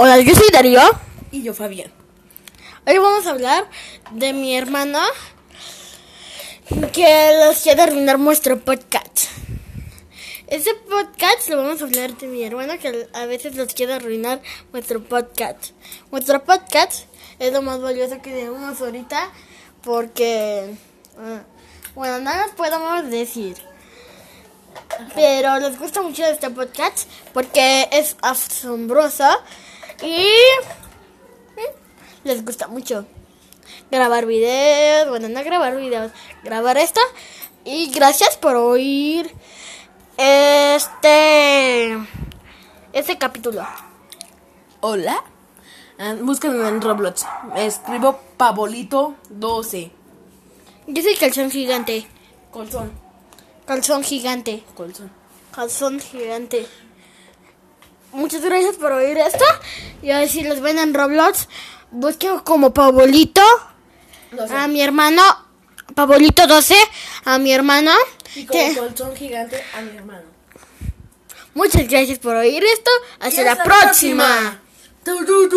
Hola, yo soy Darío. Y yo, Fabián. Hoy vamos a hablar de mi hermana que los quiere arruinar nuestro podcast. Ese podcast lo vamos a hablar de mi hermana que a veces los quiere arruinar nuestro podcast. Nuestro podcast es lo más valioso que tenemos ahorita porque, ah, bueno, nada más podemos decir. Pero les gusta mucho este podcast porque es asombroso y mm, les gusta mucho grabar videos, bueno, no grabar videos, grabar esto. Y gracias por oír este este capítulo. Hola. Ah, Búscame en Roblox. Me escribo Pabolito 12. Yo soy calzón gigante, Colzón. calzón gigante, Colzón. calzón gigante. Muchas gracias por oír esto. Y a ver si los ven en Roblox, busquen como Pabolito a mi hermano, Pabolito 12, a mi hermano. Y como que- colzón gigante a mi hermano. Muchas gracias por oír esto. Hasta, la próxima. Tu, tu,